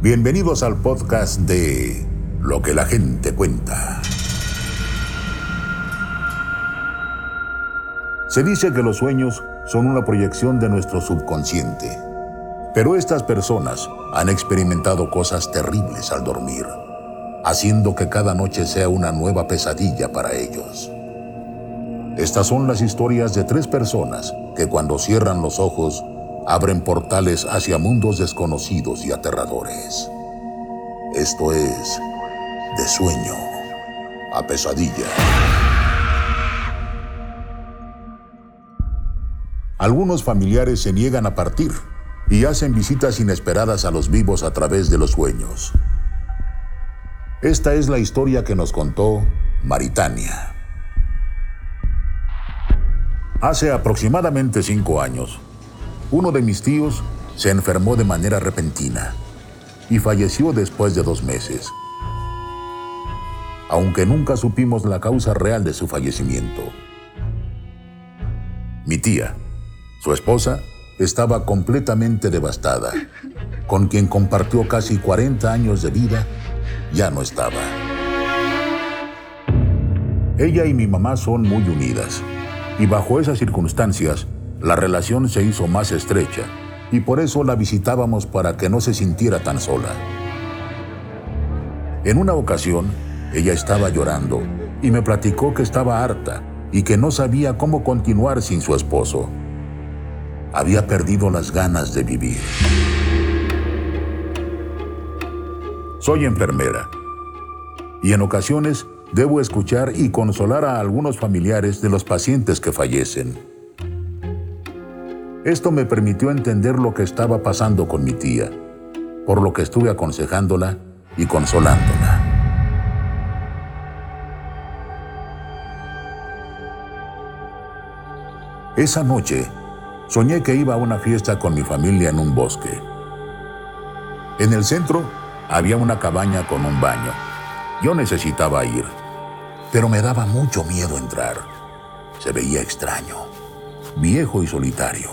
Bienvenidos al podcast de Lo que la gente cuenta. Se dice que los sueños son una proyección de nuestro subconsciente, pero estas personas han experimentado cosas terribles al dormir, haciendo que cada noche sea una nueva pesadilla para ellos. Estas son las historias de tres personas que cuando cierran los ojos abren portales hacia mundos desconocidos y aterradores. Esto es de sueño a pesadilla. Algunos familiares se niegan a partir y hacen visitas inesperadas a los vivos a través de los sueños. Esta es la historia que nos contó Maritania. Hace aproximadamente cinco años, uno de mis tíos se enfermó de manera repentina y falleció después de dos meses, aunque nunca supimos la causa real de su fallecimiento. Mi tía, su esposa, estaba completamente devastada. Con quien compartió casi 40 años de vida, ya no estaba. Ella y mi mamá son muy unidas y bajo esas circunstancias, la relación se hizo más estrecha y por eso la visitábamos para que no se sintiera tan sola. En una ocasión, ella estaba llorando y me platicó que estaba harta y que no sabía cómo continuar sin su esposo. Había perdido las ganas de vivir. Soy enfermera y en ocasiones debo escuchar y consolar a algunos familiares de los pacientes que fallecen. Esto me permitió entender lo que estaba pasando con mi tía, por lo que estuve aconsejándola y consolándola. Esa noche, soñé que iba a una fiesta con mi familia en un bosque. En el centro había una cabaña con un baño. Yo necesitaba ir pero me daba mucho miedo entrar. Se veía extraño, viejo y solitario.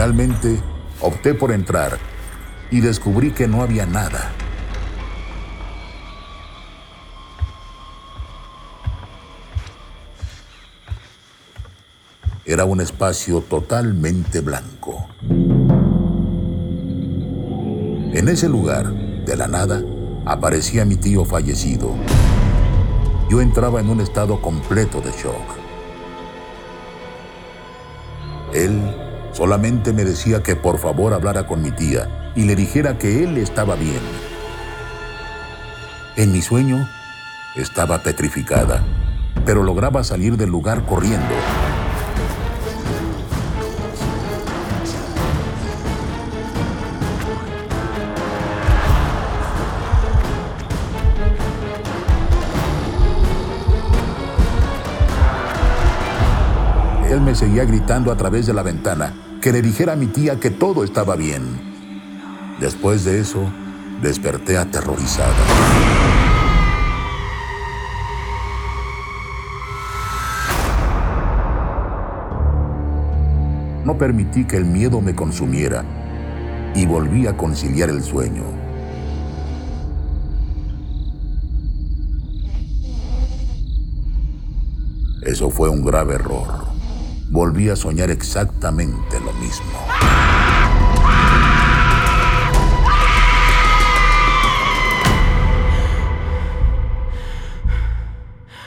Finalmente, opté por entrar y descubrí que no había nada. Era un espacio totalmente blanco. En ese lugar, de la nada, aparecía mi tío fallecido. Yo entraba en un estado completo de shock. Él solamente me decía que por favor hablara con mi tía y le dijera que él estaba bien. En mi sueño estaba petrificada, pero lograba salir del lugar corriendo. Él me seguía gritando a través de la ventana que le dijera a mi tía que todo estaba bien. Después de eso, desperté aterrorizada. No permití que el miedo me consumiera y volví a conciliar el sueño. Eso fue un grave error volví a soñar exactamente lo mismo.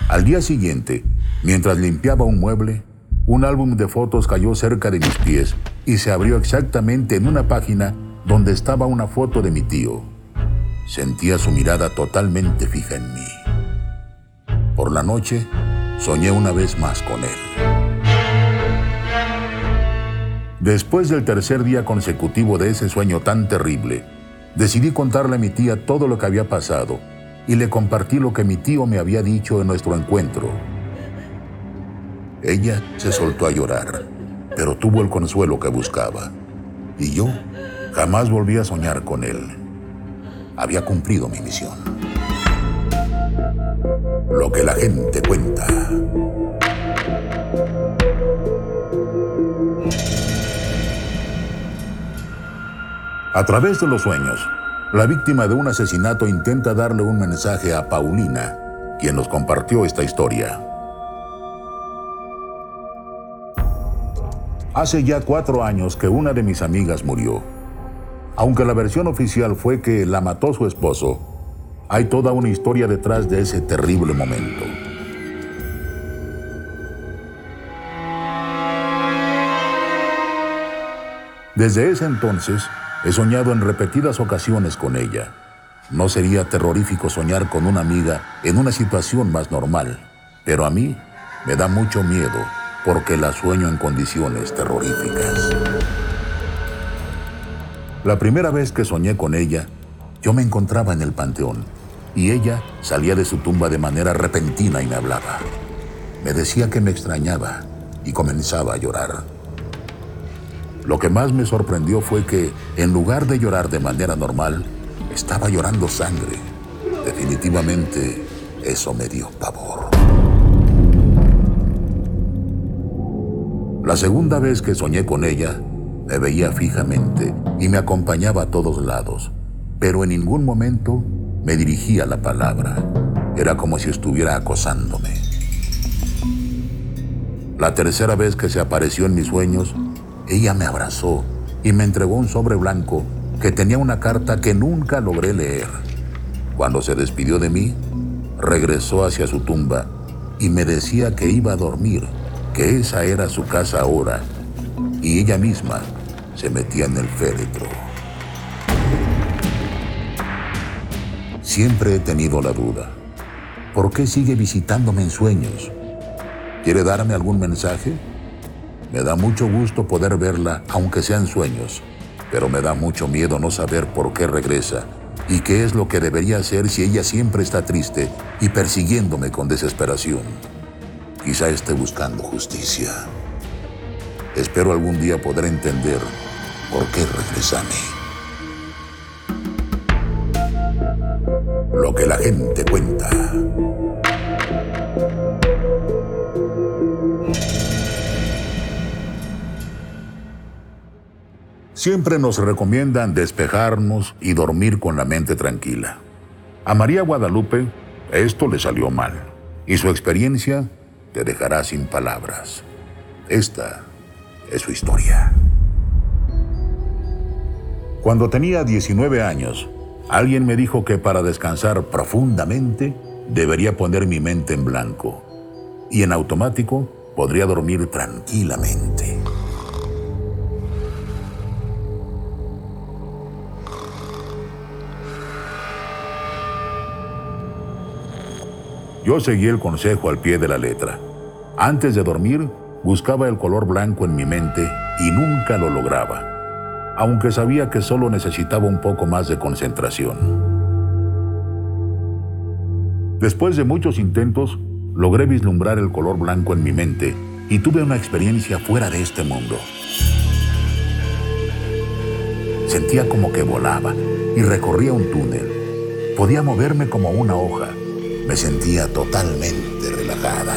Al día siguiente, mientras limpiaba un mueble, un álbum de fotos cayó cerca de mis pies y se abrió exactamente en una página donde estaba una foto de mi tío. Sentía su mirada totalmente fija en mí. Por la noche, soñé una vez más con él. Después del tercer día consecutivo de ese sueño tan terrible, decidí contarle a mi tía todo lo que había pasado y le compartí lo que mi tío me había dicho en nuestro encuentro. Ella se soltó a llorar, pero tuvo el consuelo que buscaba. Y yo jamás volví a soñar con él. Había cumplido mi misión. Lo que la gente cuenta. A través de los sueños, la víctima de un asesinato intenta darle un mensaje a Paulina, quien nos compartió esta historia. Hace ya cuatro años que una de mis amigas murió. Aunque la versión oficial fue que la mató su esposo, hay toda una historia detrás de ese terrible momento. Desde ese entonces, he soñado en repetidas ocasiones con ella. No sería terrorífico soñar con una amiga en una situación más normal, pero a mí me da mucho miedo porque la sueño en condiciones terroríficas. La primera vez que soñé con ella, yo me encontraba en el panteón y ella salía de su tumba de manera repentina y me hablaba. Me decía que me extrañaba y comenzaba a llorar. Lo que más me sorprendió fue que, en lugar de llorar de manera normal, estaba llorando sangre. Definitivamente, eso me dio pavor. La segunda vez que soñé con ella, me veía fijamente y me acompañaba a todos lados, pero en ningún momento me dirigía la palabra. Era como si estuviera acosándome. La tercera vez que se apareció en mis sueños, ella me abrazó y me entregó un sobre blanco que tenía una carta que nunca logré leer. Cuando se despidió de mí, regresó hacia su tumba y me decía que iba a dormir, que esa era su casa ahora, y ella misma se metía en el féretro. Siempre he tenido la duda. ¿Por qué sigue visitándome en sueños? ¿Quiere darme algún mensaje? Me da mucho gusto poder verla, aunque sean sueños, pero me da mucho miedo no saber por qué regresa y qué es lo que debería hacer si ella siempre está triste y persiguiéndome con desesperación. Quizá esté buscando justicia. Espero algún día poder entender por qué regresa a mí. Lo que la gente cuenta. Siempre nos recomiendan despejarnos y dormir con la mente tranquila. A María Guadalupe esto le salió mal y su experiencia te dejará sin palabras. Esta es su historia. Cuando tenía 19 años, alguien me dijo que para descansar profundamente debería poner mi mente en blanco y en automático podría dormir tranquilamente. Yo seguí el consejo al pie de la letra. Antes de dormir, buscaba el color blanco en mi mente y nunca lo lograba, aunque sabía que solo necesitaba un poco más de concentración. Después de muchos intentos, logré vislumbrar el color blanco en mi mente y tuve una experiencia fuera de este mundo. Sentía como que volaba y recorría un túnel. Podía moverme como una hoja me sentía totalmente relajada.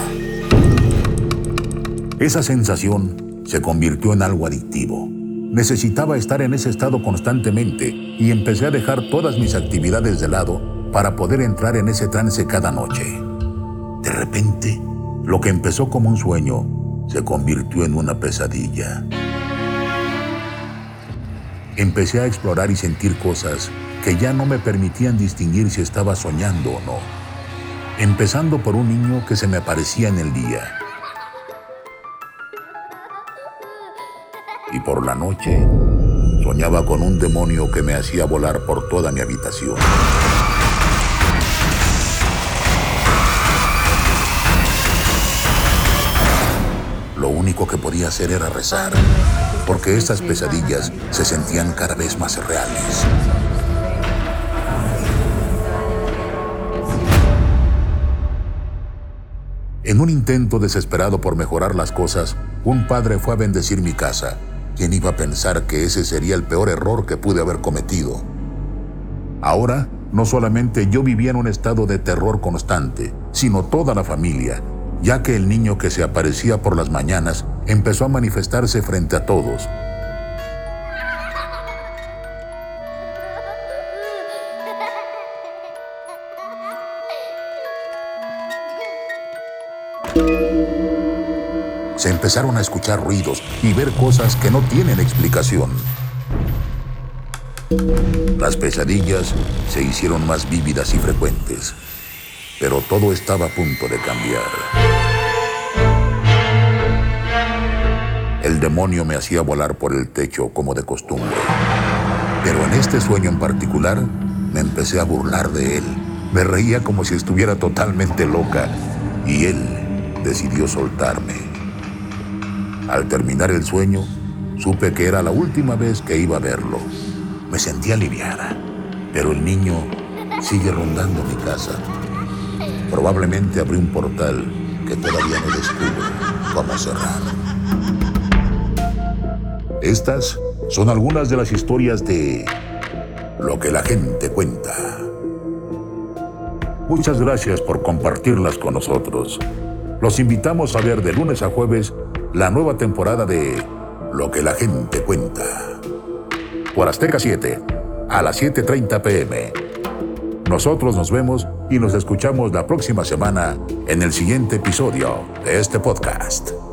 Esa sensación se convirtió en algo adictivo. Necesitaba estar en ese estado constantemente y empecé a dejar todas mis actividades de lado para poder entrar en ese trance cada noche. De repente, lo que empezó como un sueño se convirtió en una pesadilla. Empecé a explorar y sentir cosas que ya no me permitían distinguir si estaba soñando o no empezando por un niño que se me aparecía en el día. Y por la noche soñaba con un demonio que me hacía volar por toda mi habitación. Lo único que podía hacer era rezar, porque estas pesadillas se sentían cada vez más reales. En un intento desesperado por mejorar las cosas, un padre fue a bendecir mi casa. ¿Quién iba a pensar que ese sería el peor error que pude haber cometido? Ahora, no solamente yo vivía en un estado de terror constante, sino toda la familia, ya que el niño que se aparecía por las mañanas empezó a manifestarse frente a todos. Se empezaron a escuchar ruidos y ver cosas que no tienen explicación. Las pesadillas se hicieron más vívidas y frecuentes, pero todo estaba a punto de cambiar. El demonio me hacía volar por el techo como de costumbre, pero en este sueño en particular me empecé a burlar de él. Me reía como si estuviera totalmente loca y él decidió soltarme. Al terminar el sueño, supe que era la última vez que iba a verlo. Me sentí aliviada, pero el niño sigue rondando mi casa. Probablemente abrí un portal que todavía no descubro cómo cerrar. Estas son algunas de las historias de lo que la gente cuenta. Muchas gracias por compartirlas con nosotros. Los invitamos a ver de lunes a jueves la nueva temporada de Lo que la gente cuenta por Azteca 7 a las 7.30 pm. Nosotros nos vemos y nos escuchamos la próxima semana en el siguiente episodio de este podcast.